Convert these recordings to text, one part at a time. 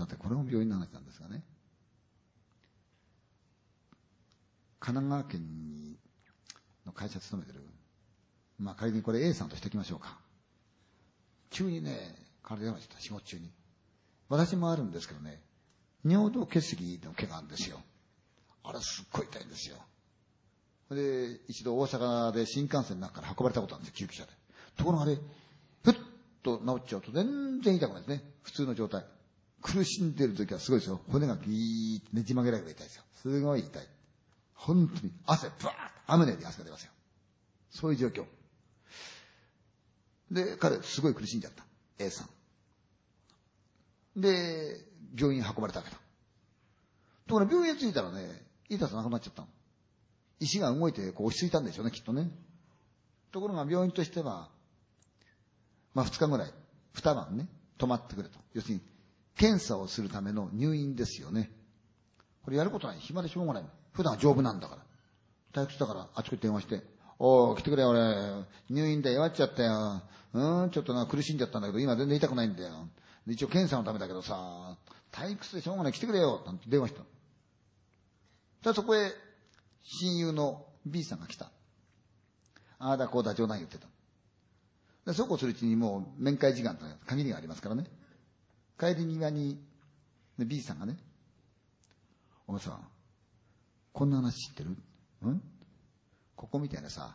さて、これも病院の話なんですがね。神奈川県に、の会社勤めてる。まあ仮にこれ A さんとしておきましょうか。急にね、体電話してた、仕事中に。私もあるんですけどね、尿道結石の毛があるんですよ。あれすっごい痛いんですよ。で、一度大阪で新幹線の中から運ばれたことあるんですよ、救急車で。ところがあれ、ふっと治っちゃうと全然痛くないですね。普通の状態。苦しんでる時はすごいですよ。骨がギーッてねじ曲げられるぐらい痛いですよ。すごい痛い。本当に汗、ブワーッと雨のように汗が出ますよ。そういう状況。で、彼、すごい苦しんじゃった。A さん。で、病院に運ばれたわけだ。ところが病院に着いたらね、痛さなくなっちゃったの。石が動いてこう落ち着いたんでしょうね、きっとね。ところが病院としては、まあ二日ぐらい、二晩ね、泊まってくれと。要するに、検査をするための入院ですよね。これやることない。暇でしょうがない。普段は丈夫なんだから。退屈だからあちこち電話して、おー、来てくれ、俺。入院で弱っちゃったよ。うん、ちょっとな、苦しんじゃったんだけど、今全然痛くないんだよ。一応検査のためだけどさ、退屈でしょうがない、来てくれよ。なんて電話した。じゃそこへ、親友の B さんが来た。ああだこうだ冗談言ってた。でそうこうするうちにもう面会時間と限りがありますからね。帰り際に、B さんがね、お前さ、こんな話知ってる？ん？ここみたいなさ、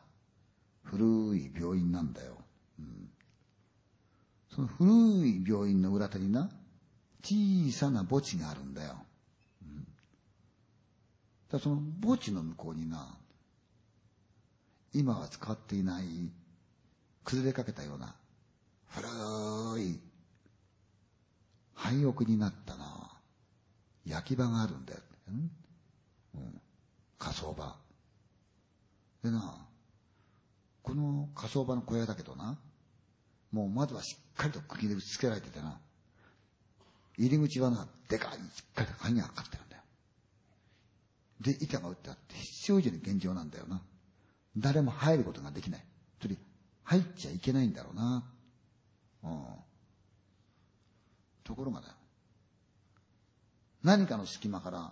古い病院なんだよ。うん、その古い病院の裏手にな、小さな墓地があるんだよ。うん、だその墓地の向こうにな、今は使っていない崩れかけたような古い廃屋になったな焼き場があるんだよ。うん、火葬場。でな、この火葬場の小屋だけどな、もう窓はしっかりと釘で打ち付けられててな、入り口はな、でかい、しっかりと鍵がかかってるんだよ。で、板が打ってあって、必要以上に現状なんだよな。誰も入ることができない。つまり、入っちゃいけないんだろうな。うん。ところがだよ。何かの隙間から、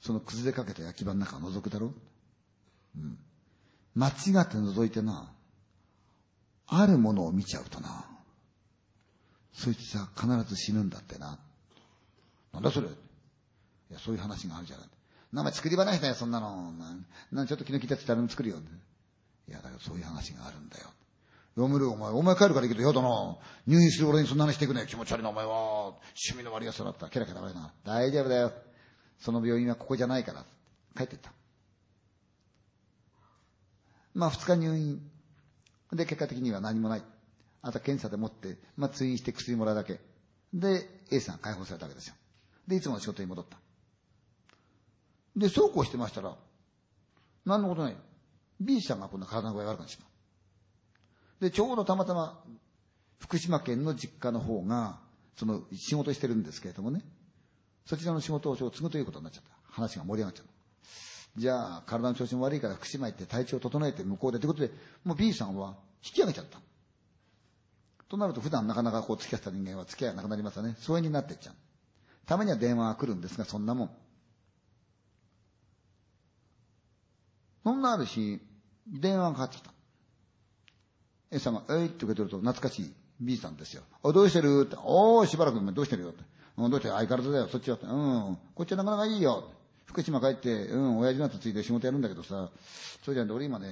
その崩れかけた焼き場の中を覗くだろうん。間違って覗いてな、あるものを見ちゃうとな、そいつは必ず死ぬんだってな。なんだそれいや、そういう話があるじゃない。名前作り話だよ、そんなの。なんちょっと気の利いたって言ったら作るよ。いや、だからそういう話があるんだよ。読めるお前、お前帰るからいいけど、やだな。入院する俺にそんな話してくね気持ち悪いな、お前は。趣味の悪い奴だった。ケラケラ悪いな。大丈夫だよ。その病院はここじゃないから。帰ってった。まあ、二日入院。で、結果的には何もない。あと検査でもって、まあ、通院して薬もらうだけ。で、A さん解放されたわけですよ。で、いつもの仕事に戻った。で、そうこうしてましたら、何のことない。B さんが今度体の具合悪くなってしまう。で、ちょうどたまたま、福島県の実家の方が、その仕事してるんですけれどもね、そちらの仕事を継ぐということになっちゃった。話が盛り上がっちゃう。じゃあ、体の調子も悪いから福島行って体調を整えて向こうで。ということで、もう B さんは引き上げちゃった。となると普段なかなかこう付き合った人間は付き合いなくなりますよね。疎遠になっていっちゃう。ためには電話が来るんですが、そんなもん。そんなある日、電話がかかってきた。A さんが、えいって受け取ると懐かしい B さんですよ。お、どうしてる？って。おー、しばらく前どうしてるよって。どうして相変わらずだよ、そっちはって。うん。こっちはなかなかいいよ。福島帰って、うん、親父の後ついて仕事やるんだけどさ、そうじゃんで、俺今ね、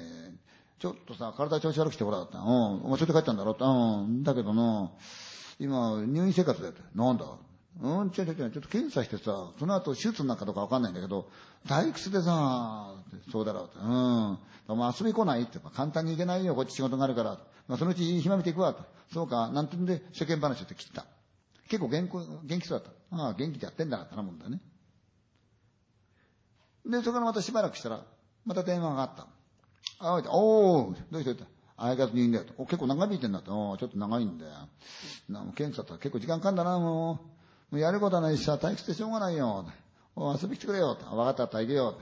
ちょっとさ、体調子悪くてほら、うん、お前それで帰ったんだろって、うん、だけどな、今、入院生活だよって。なんだ？うん、違う違う違う、ちょっと検査してさ、その後手術なんかどうかわかんないんだけど、退屈でさ、そうだろうって、うん。まあ遊び来ないって、簡単に行けないよ、こっち仕事があるから。まあそのうち暇見ていくわ、と。そうか、なんてんで世間話って切った。結構元気、元気そうだった。ああ、元気でやってんだな、頼むんだね。で、そこからまたしばらくしたら、また電話があった。ああ、お、どうした？どうした？相変わらず入院だよと。お結構長引いてんだと。おちょっと長いんだよ。な検査と結構時間かんだな、もう。もうやることはないしさ、退屈でしょうがないよ。お遊び来てくれよ。分かったったら行けよ。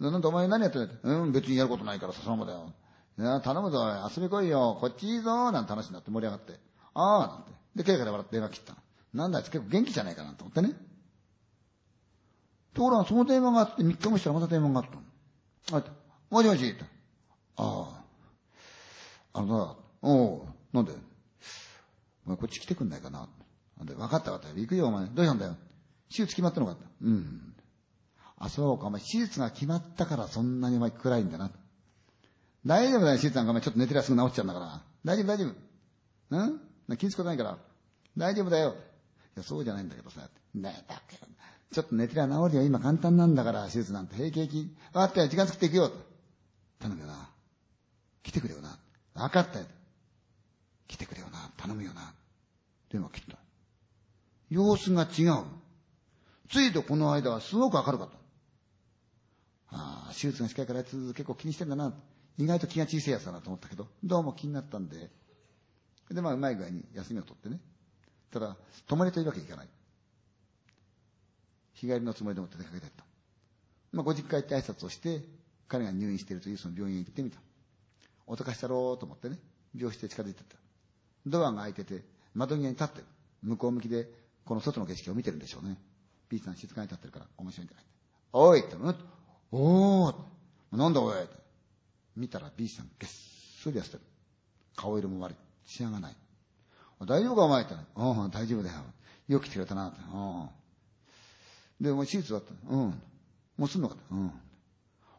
なんでお前何やってんだうん、別にやることないからさ、そのままだよ。頼むぞ、遊び来いよ。こっちいいぞ。なんて話になって盛り上がって。ああ、なんて。で、経過で笑って電話切った。なんだあいつ結構元気じゃないかなと思ってね。ところがその電話があって3日もしたらまた電話があったの。あ、もしもしああ。あのな、おう、なんで？お前こっち来てくんないかな？なんで、分かった分かった。行くよお前。どうしたんだよ？手術決まったのかうん。あ、そうか、お前手術が決まったからそんなにお前暗いんだな。大丈夫だよ、手術なんかお前ちょっと寝てりゃすぐ治っちゃうんだから。大丈夫、大丈夫。うん？気につことないから。大丈夫だよ。いや、そうじゃないんだけどさ。ねだけど。ちょっと寝てりゃ治るよ。今簡単なんだから、手術なんて平気平気。分かったよ、時間作っていくよ。頼むよな。来てくれよな。分かったよ。来てくれよな。頼むよな。電話切った。様子が違う。ついとこの間はすごく明るかった。手術が近いからあいつ結構気にしてんだな。意外と気が小さいやつだなと思ったけど、どうも気になったんで。で、まあ、うまい具合に休みを取ってね。ただ、泊まりというわけにいかない。日帰りのつもりでもって出かけてった。まあ、ご実家行って挨拶をして、彼が入院しているというその病院へ行ってみた。おとかしたろうと思ってね、病室へ近づいてった。ドアが開いてて、窓際に立ってる。向こう向きで、この外の景色を見てるんでしょうね。B さん静かに立ってるから面白いんじゃないおいって、うんおーなんだおい見たら B さんげっそり痩せてる。顔色も悪い。仕上がない。大丈夫かお前ってうん、大丈夫だよ。よく来てくれたなって。うん。で、お前手術終わった。うん。もうすんのかうん。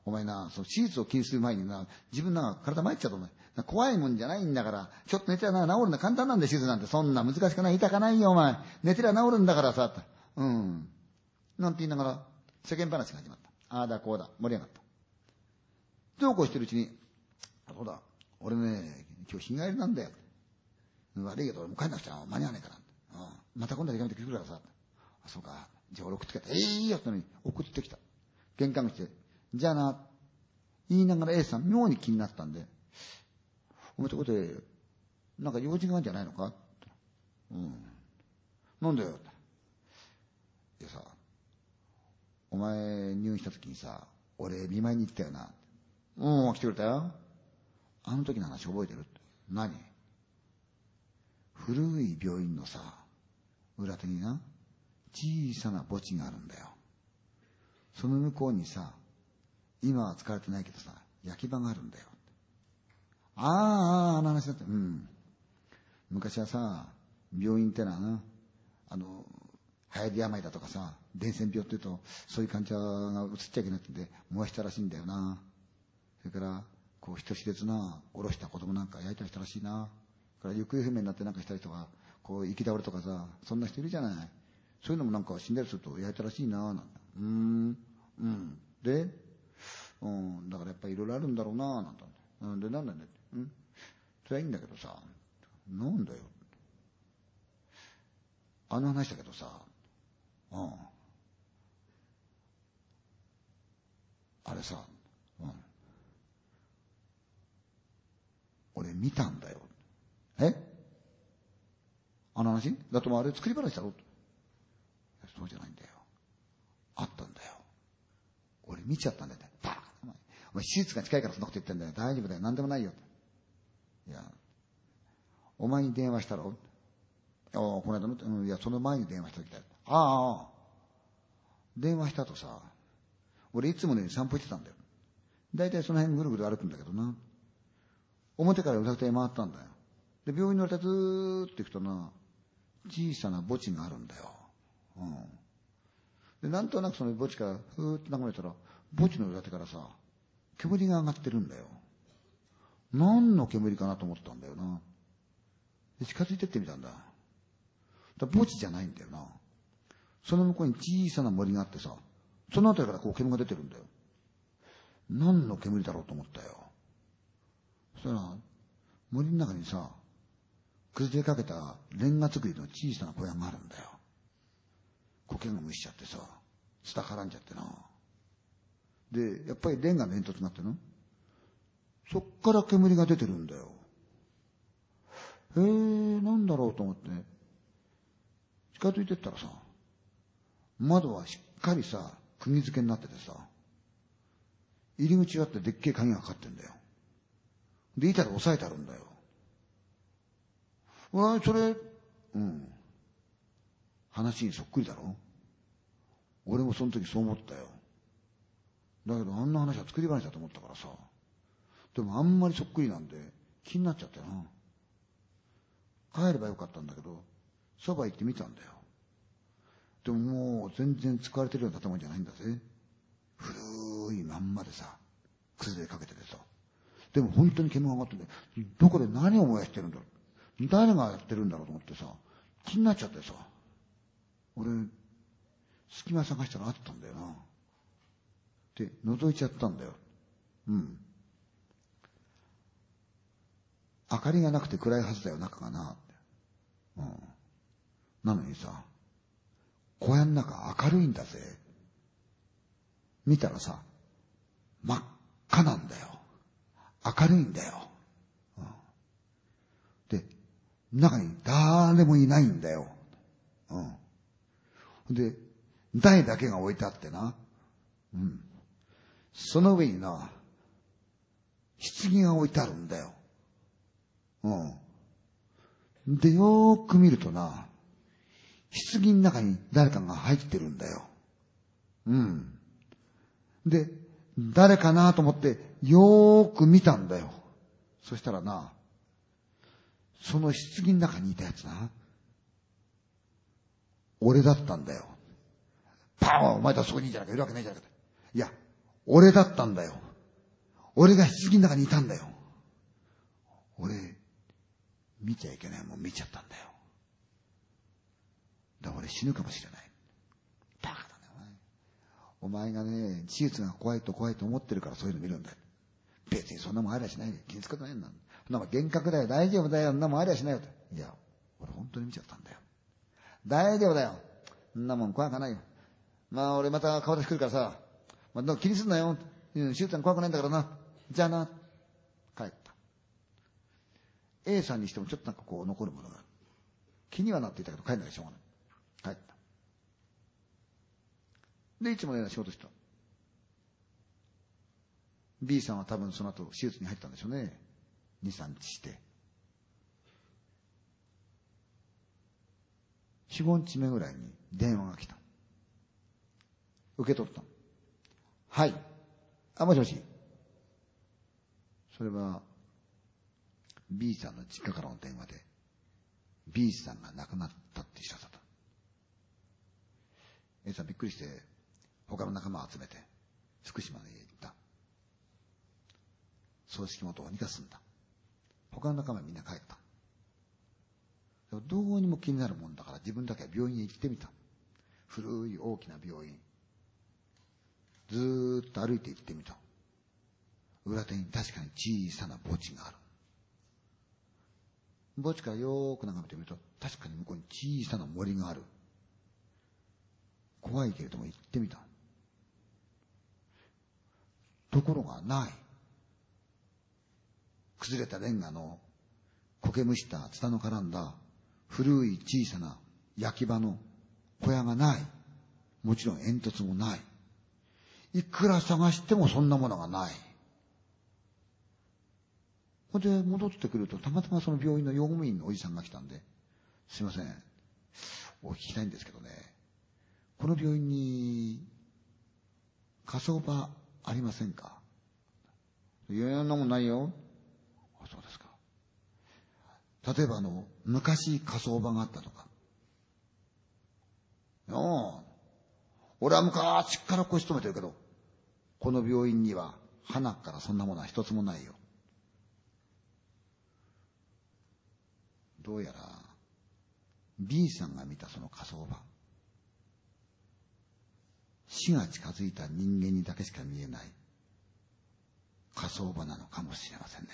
お前な、そう、手術を気にする前にな、自分なんか体参っちゃうとお前。怖いもんじゃないんだから、ちょっと寝てりゃな、治るの簡単なんだ、手術なんて。そんな難しくない、痛かないよ、お前。寝てりゃ治るんだからさ、うん。なんて言いながら、世間話が始まった。ああだ、こうだ、盛り上がった。そうこうしてるうちに、そうだ、俺ね、今日日帰りなんだよ。悪いけど、俺も帰んなくちゃ間に合わないから。うん、また今度は手紙で来るからさ。あ、そうか。じゃあ俺送ってきた。ええいいよってのに送ってきた。玄関口で、じゃあな、言いながら A さん妙に気になったんで、お前とこで、なんか用事があるんじゃないのかうん。なんだよ。いやさ、お前入院した時にさ、俺見舞いに行ったよな。うん、来てくれたよ。あの時の話覚えてる？何？古い病院のさ、裏手にな、小さな墓地があるんだよ。その向こうにさ、今は使われてないけどさ、焼き場があるんだよ。ああ、ああ、あの話だって。うん。昔はさ、病院ってのはな、あの、流行り病だとかさ、伝染病って言うと、そういう患者が移っちゃいけないって燃やしたらしいんだよな。それから、こう人知れずな、おろした子供なんか焼いたりしたらしいな。から行方不明になってなんかした人が、こう、行き倒れとかさ、そんな人いるじゃない。そういうのもなんか死んだりすると焼いたらしいな、なんて。うーん、うん。で、うん、だからやっぱりいろいろあるんだろうな、なんて。うん、で、なんだね。うん。それはいいんだけどさ、なんだよ。あの話だけどさ、うん。あれさ、うん。俺見たんだよ。え？あの話？だってもあれ作り話だろ？そうじゃないんだよ。あったんだよ。俺見ちゃったんだよ。バカお前手術が近いからそんなこと言ってんだよ。大丈夫だよ。何でもないよ。いや、お前に電話したろ？ああ、この間の、うん、いや、その前に電話した時だよ。ああ、電話したとさ、俺いつもね、散歩行ってたんだよ。大体その辺ぐるぐる歩くんだけどな。表から裏手へ回ったんだよ。で、病院の裏手ずーっと行くとな、小さな墓地があるんだよ。うん。で、なんとなくその墓地からふーっと眺めたら、墓地の裏手からさ、煙が上がってるんだよ。何の煙かなと思ったんだよな。で、近づいてってみたんだ。だ墓地じゃないんだよな。その向こうに小さな森があってさ、その辺りからこう煙が出てるんだよ。何の煙だろうと思ったよ。そしたら、森の中にさ、崩れかけたレンガ作りの小さな小屋があるんだよ。苔が蒸しちゃってさ、ツタ絡んじゃってな。で、やっぱりレンガの煙突があってな。そっから煙が出てるんだよ。へえ、なんだろうと思って、ね近づいてったらさ、窓はしっかりさ、釘付けになっててさ、入り口があってでっけえ鍵がかかってんだよ。で、板で押さえてあるんだよ。わそれ、うん。話にそっくりだろ俺もその時そう思ったよ。だけどあんな話は作り話だと思ったからさ。でもあんまりそっくりなんで気になっちゃったよな。帰ればよかったんだけど、そば行ってみたんだよ。でももう全然使われてるような建物じゃないんだぜ。古いまんまでさ、崩れかけててさ。でも本当に煙が上がってて、どこで何を燃やしてるんだろう。誰がやってるんだろうと思ってさ、気になっちゃってさ。俺、隙間探したらあったんだよな。で、覗いちゃったんだよ。うん。明かりがなくて暗いはずだよ、中がな。うん。なのにさ、小屋の中明るいんだぜ。見たらさ、真っ赤なんだよ。明るいんだよ。うん、で、中に誰もいないんだよ。うん。で、台だけが置いてあってな。うん。その上にな、棺が置いてあるんだよ。うん。で、よーく見るとな、棺の中に誰かが入ってるんだよ。うん。で、誰かなと思って、よーく見たんだよ。そしたらな、その棺の中にいたやつな、俺だったんだよ。パーンお前とそこにいんじゃなくているわけないじゃなくて。いや、俺だったんだよ。俺が棺の中にいたんだよ。俺、見ちゃいけないもん見ちゃったんだよ。だ俺死ぬかもしれない。バカだね、お前。お前がね、手術が怖いと怖いと思ってるからそういうの見るんだよ。別にそんなもんありゃしないで。気につくことないんだ。そんな幻覚だよ。大丈夫だよ。そんなもんありゃしないよ。いや、俺本当に見ちゃったんだよ。大丈夫だよ。そんなもん怖くないよ。まあ俺また顔出し来るからさ、まあ、気にすんなよ。手術が怖くないんだからな。じゃあな。帰った。A さんにしてもちょっとなんかこう残るものが気にはなっていたけど帰んなきゃしょうがない。帰った。で、いつものような仕事した。B さんは多分その後手術に入ったんでしょうね。2、3日して。4、5日目ぐらいに電話が来た。受け取った。はい。あ、もしもし。それは、B さんの実家からの電話で、B さんが亡くなったって知らせた。A さんびっくりして、他の仲間を集めて、福島へ行った。葬式もどうにか済んだ。他の仲間みんな帰った。どうにも気になるもんだから自分だけは病院へ行ってみた。古い大きな病院。ずーっと歩いて行ってみた。裏手に確かに小さな墓地がある。墓地からよーく眺めてみると、確かに向こうに小さな森がある。怖いけれども行ってみた。ところがない。崩れたレンガの苔むしたツタの絡んだ古い小さな焼き場の小屋がない。もちろん煙突もない。いくら探してもそんなものがない。ほんで戻ってくると、たまたまその病院の用務員のおじさんが来たんで、すいません。お聞きたいんですけどね、この病院に火葬場ありませんか？いや、そんなもんないよ。あ、そうですか。例えばあの、昔火葬場があったとか。いや俺は昔から腰止めてるけど、この病院には花からそんなものは一つもないよ。どうやら B さんが見たその火葬場。死が近づいた人間にだけしか見えない火葬場なのかもしれませんね。